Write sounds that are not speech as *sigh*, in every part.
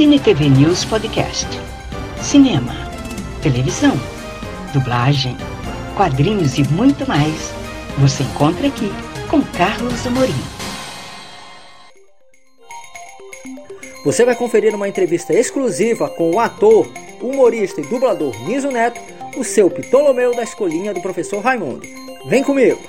Cine TV News Podcast. Cinema, televisão, dublagem, quadrinhos e muito mais. Você encontra aqui com Carlos Amorim. Você vai conferir uma entrevista exclusiva com o ator, humorista e dublador Niso Neto, o seu Ptolomeu da escolinha do professor Raimundo. Vem comigo!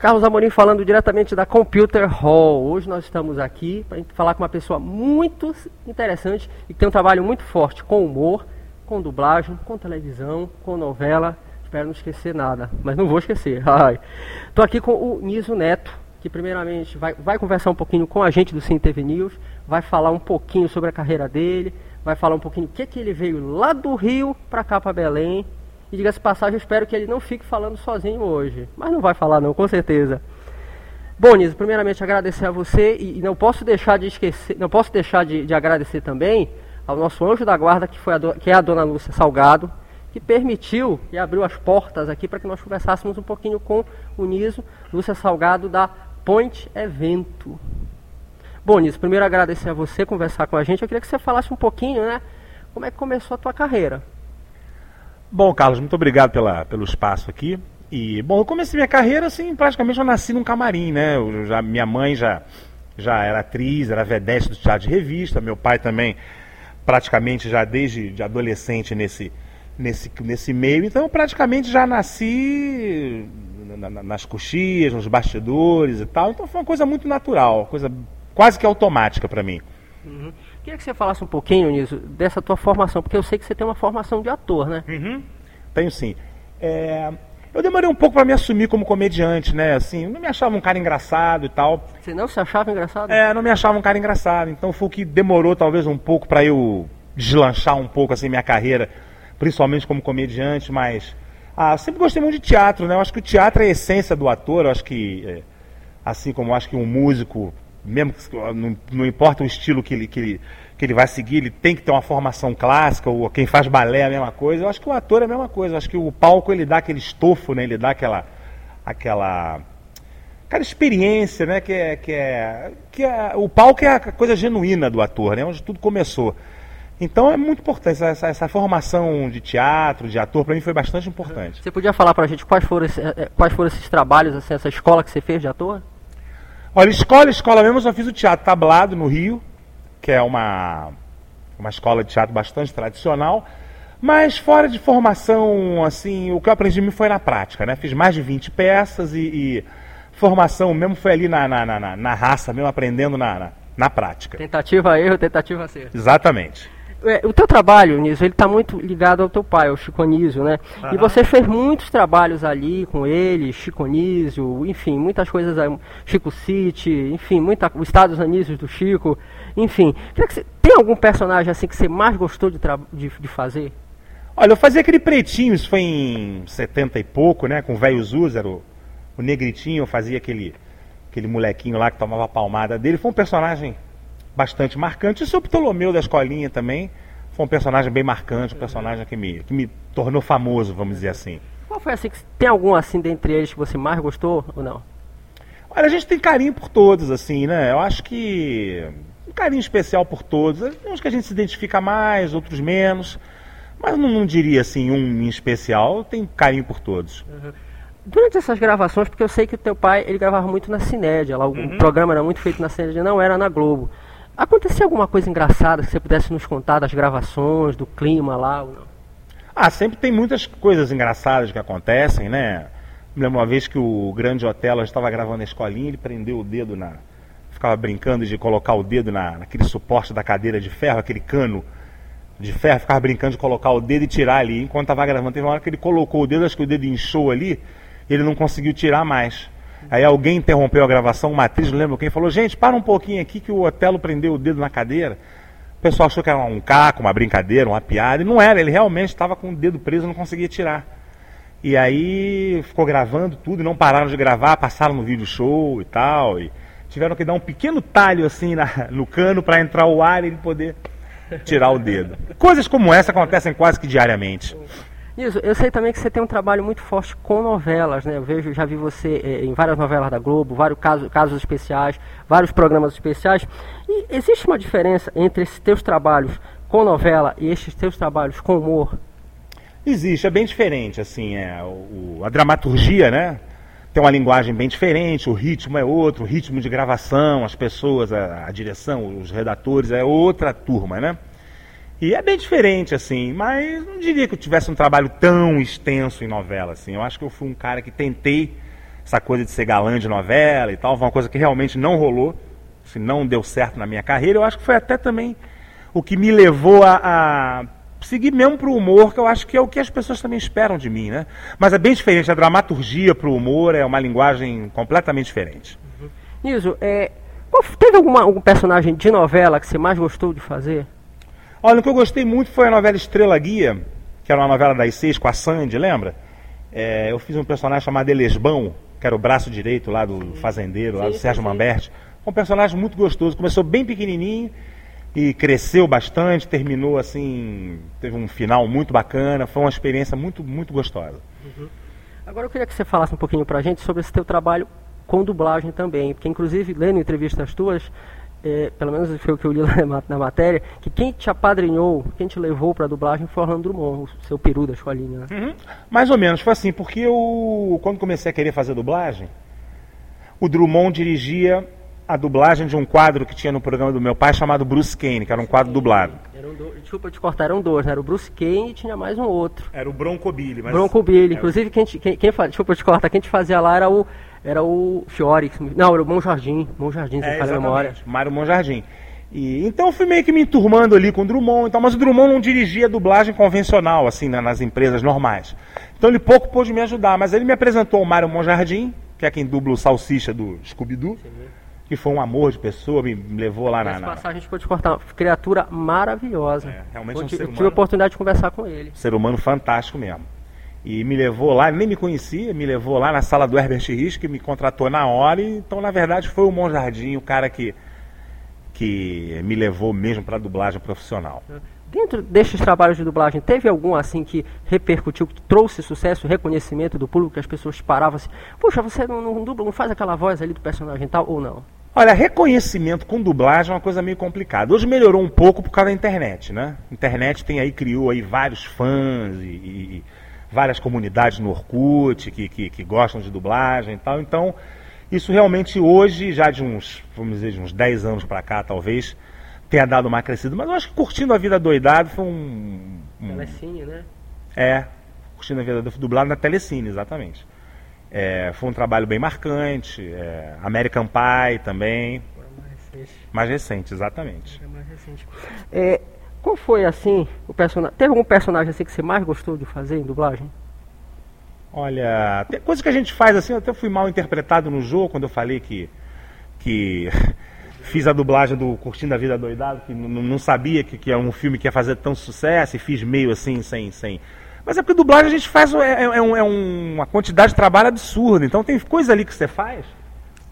Carlos Amorim falando diretamente da Computer Hall. Hoje nós estamos aqui para falar com uma pessoa muito interessante e que tem um trabalho muito forte com humor, com dublagem, com televisão, com novela. Espero não esquecer nada, mas não vou esquecer. *laughs* Estou aqui com o Niso Neto, que primeiramente vai, vai conversar um pouquinho com a gente do Cine TV News, vai falar um pouquinho sobre a carreira dele, vai falar um pouquinho o que, que ele veio lá do Rio para cá para Belém, e diga-se passagem, eu espero que ele não fique falando sozinho hoje. Mas não vai falar não, com certeza. Bom, Niso, primeiramente agradecer a você e não posso deixar de esquecer, não posso deixar de, de agradecer também ao nosso anjo da guarda, que, foi do, que é a dona Lúcia Salgado, que permitiu e abriu as portas aqui para que nós conversássemos um pouquinho com o Niso, Lúcia Salgado da Point Evento. Bom, Niso, primeiro agradecer a você conversar com a gente. Eu queria que você falasse um pouquinho, né? Como é que começou a tua carreira? Bom, Carlos, muito obrigado pela, pelo espaço aqui. E, bom, eu comecei minha carreira assim, praticamente eu nasci num camarim, né? Eu já, minha mãe já, já era atriz, era vedete do teatro de revista, meu pai também, praticamente já desde de adolescente nesse, nesse, nesse meio. Então, eu praticamente já nasci nas coxias, nos bastidores e tal. Então, foi uma coisa muito natural, coisa quase que automática para mim. Uhum. Queria que você falasse um pouquinho, nisso dessa tua formação, porque eu sei que você tem uma formação de ator, né? Uhum. Tenho sim. É... Eu demorei um pouco para me assumir como comediante, né? Assim, não me achava um cara engraçado e tal. Você não se achava engraçado? É, não me achava um cara engraçado. Então foi o que demorou talvez um pouco para eu deslanchar um pouco assim minha carreira, principalmente como comediante, mas ah, sempre gostei muito de teatro, né? Eu acho que o teatro é a essência do ator, eu acho que é, assim como eu acho que um músico mesmo que não, não, importa o estilo que ele, que, ele, que ele vai seguir, ele tem que ter uma formação clássica, ou quem faz balé é a mesma coisa. Eu acho que o ator é a mesma coisa. Eu acho que o palco ele dá aquele estofo, né? ele dá aquela, aquela, aquela experiência, né? que, é, que, é, que é, o palco é a coisa genuína do ator, né? onde tudo começou. Então é muito importante, essa, essa formação de teatro, de ator, para mim foi bastante importante. Você podia falar para a gente quais foram, eh, eh, quais foram esses trabalhos, assim, essa escola que você fez de ator? Olha, escola, escola mesmo, eu só fiz o Teatro Tablado no Rio, que é uma, uma escola de teatro bastante tradicional. Mas fora de formação, assim, o que eu aprendi foi na prática, né? Fiz mais de 20 peças e, e formação mesmo foi ali na, na, na, na raça, mesmo aprendendo na, na, na prática. Tentativa erro, tentativa acerto. Exatamente. É, o teu trabalho, Nísio, ele está muito ligado ao teu pai, ao Chico Anísio, né? Uhum. E você fez muitos trabalhos ali com ele, Chico Anísio, enfim, muitas coisas, Chico City, enfim, muita, os Estados Anísios do Chico, enfim. Você, tem algum personagem assim que você mais gostou de, de, de, fazer? Olha, eu fazia aquele pretinho, isso foi em 70 e pouco, né? Com o velho Zúzaro, o negritinho, eu fazia aquele, aquele molequinho lá que tomava a palmada dele. Foi um personagem bastante marcante. E o seu Ptolomeu da escolinha também foi um personagem bem marcante, um personagem que me, que me tornou famoso, vamos dizer assim. Qual foi assim? Tem algum assim dentre eles que você mais gostou ou não? Olha, a gente tem carinho por todos, assim, né? Eu acho que um carinho especial por todos. Uns que a gente se identifica mais, outros menos. Mas não, não diria assim um em especial. Tenho carinho por todos. Uhum. Durante essas gravações, porque eu sei que o teu pai ele gravava muito na Cinédia, lá o uhum. programa era muito feito na Cinédia, não era na Globo. Acontecia alguma coisa engraçada que você pudesse nos contar das gravações, do clima lá ou não? Ah, sempre tem muitas coisas engraçadas que acontecem, né? Me lembro uma vez que o Grande Hotel estava gravando a escolinha, ele prendeu o dedo na. ficava brincando de colocar o dedo na, naquele suporte da cadeira de ferro, aquele cano de ferro, ficava brincando de colocar o dedo e tirar ali. Enquanto estava gravando, teve uma hora que ele colocou o dedo, acho que o dedo inchou ali, ele não conseguiu tirar mais. Aí alguém interrompeu a gravação, uma atriz, não lembro quem, falou: Gente, para um pouquinho aqui que o Otelo prendeu o dedo na cadeira. O pessoal achou que era um caco, uma brincadeira, uma piada. E não era, ele realmente estava com o dedo preso não conseguia tirar. E aí ficou gravando tudo e não pararam de gravar, passaram no vídeo show e tal. E tiveram que dar um pequeno talho assim na, no cano para entrar o ar e ele poder tirar o dedo. Coisas como essa acontecem quase que diariamente. Isso, eu sei também que você tem um trabalho muito forte com novelas, né? Eu vejo, já vi você eh, em várias novelas da Globo, vários casos, casos especiais, vários programas especiais. E existe uma diferença entre esses teus trabalhos com novela e esses teus trabalhos com humor? Existe, é bem diferente, assim, é, o, a dramaturgia, né? Tem uma linguagem bem diferente, o ritmo é outro, o ritmo de gravação, as pessoas, a, a direção, os redatores, é outra turma, né? E é bem diferente, assim, mas não diria que eu tivesse um trabalho tão extenso em novela, assim. Eu acho que eu fui um cara que tentei essa coisa de ser galã de novela e tal, uma coisa que realmente não rolou, se assim, não deu certo na minha carreira. Eu acho que foi até também o que me levou a, a seguir mesmo para o humor, que eu acho que é o que as pessoas também esperam de mim, né? Mas é bem diferente, a dramaturgia para o humor é uma linguagem completamente diferente. Uhum. Niso, é, teve alguma, algum personagem de novela que você mais gostou de fazer? Olha, o que eu gostei muito foi a novela Estrela Guia, que era uma novela das seis com a Sandy, lembra? É, eu fiz um personagem chamado Elesbão, que era o braço direito lá do fazendeiro, lá do Sérgio Mamberti. Um personagem muito gostoso, começou bem pequenininho e cresceu bastante, terminou assim, teve um final muito bacana, foi uma experiência muito, muito gostosa. Uhum. Agora eu queria que você falasse um pouquinho pra gente sobre esse teu trabalho com dublagem também, porque inclusive lendo entrevistas tuas, é, pelo menos foi o que eu li na, na, matéria, que quem te apadrinhou, quem te levou para a dublagem foi Orlando Drummond, o seu peru da escolinha. Né? Uhum. Mais ou menos, foi assim, porque eu, quando comecei a querer fazer dublagem, o Drummond dirigia a dublagem de um quadro que tinha no programa do meu pai chamado Bruce Kane, que era um quadro dublado. Um do... Desculpa te cortar, eram dois, né? Era o Bruce Kane e tinha mais um outro. Era o Bronco Billy. Mas... Bronco Billy. Inclusive, quem, quem, quem, desculpa te cortar, quem te fazia lá era o, era o Fiore. Não, era o Mão Jardim. Mão Jardim, se é, fala a memória. Mário Mão Jardim. E, então eu fui meio que me enturmando ali com o Drummond, então, mas o Drummond não dirigia dublagem convencional, assim, né, nas empresas normais. Então ele pouco pôde me ajudar, mas ele me apresentou o Mário Monjardim, que é quem dubla o Salsicha do Scooby-Doo que foi um amor de pessoa, me levou lá na. na... passagem a gente pode cortar. Criatura maravilhosa. É, realmente eu, um ser humano. tive a oportunidade de conversar com ele. Ser humano fantástico mesmo. E me levou lá, nem me conhecia, me levou lá na sala do Herbert Risch, que me contratou na hora. E, então, na verdade, foi o Monjardim, o cara que, que me levou mesmo para a dublagem profissional. Dentro destes trabalhos de dublagem, teve algum assim que repercutiu, que trouxe sucesso, reconhecimento do público, que as pessoas paravam assim, poxa, você não, não dubla, não faz aquela voz ali do personagem tal, ou não? Olha, reconhecimento com dublagem é uma coisa meio complicada. Hoje melhorou um pouco por causa da internet, né? Internet tem aí, criou aí vários fãs e, e várias comunidades no Orkut que, que, que, gostam de dublagem e tal. Então, isso realmente hoje, já de uns, vamos dizer, de uns 10 anos para cá, talvez, tenha dado uma crescida. Mas eu acho que curtindo a vida doidado foi um. um Telecine, né? É, curtindo a vida dublado na Telecine, exatamente. É, foi um trabalho bem marcante. É, American Pie também. Mais recente. Mais recente, exatamente. É mais recente. É, qual foi assim o personagem? Teve algum personagem assim que você mais gostou de fazer em dublagem? Olha, tem coisa que a gente faz assim, eu até fui mal interpretado no jogo quando eu falei que que *laughs* fiz a dublagem do Curtindo a Vida Doidado, que não sabia que, que era um filme que ia fazer tão sucesso e fiz meio assim, sem, sem, mas é porque dublagem a gente faz é, é, é, um, é uma quantidade de trabalho absurda. Então tem coisa ali que você faz,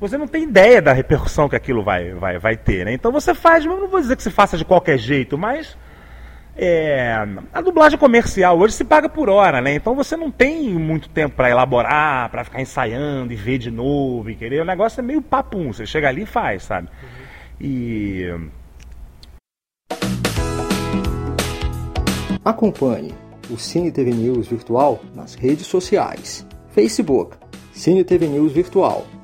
você não tem ideia da repercussão que aquilo vai, vai, vai ter. Né? Então você faz, eu não vou dizer que você faça de qualquer jeito, mas é, a dublagem comercial hoje se paga por hora, né? Então você não tem muito tempo para elaborar, para ficar ensaiando e ver de novo e querer. O negócio é meio papum. Você chega ali e faz, sabe? Uhum. E. Acompanhe o Cine TV News Virtual nas redes sociais. Facebook, Cine TV News Virtual.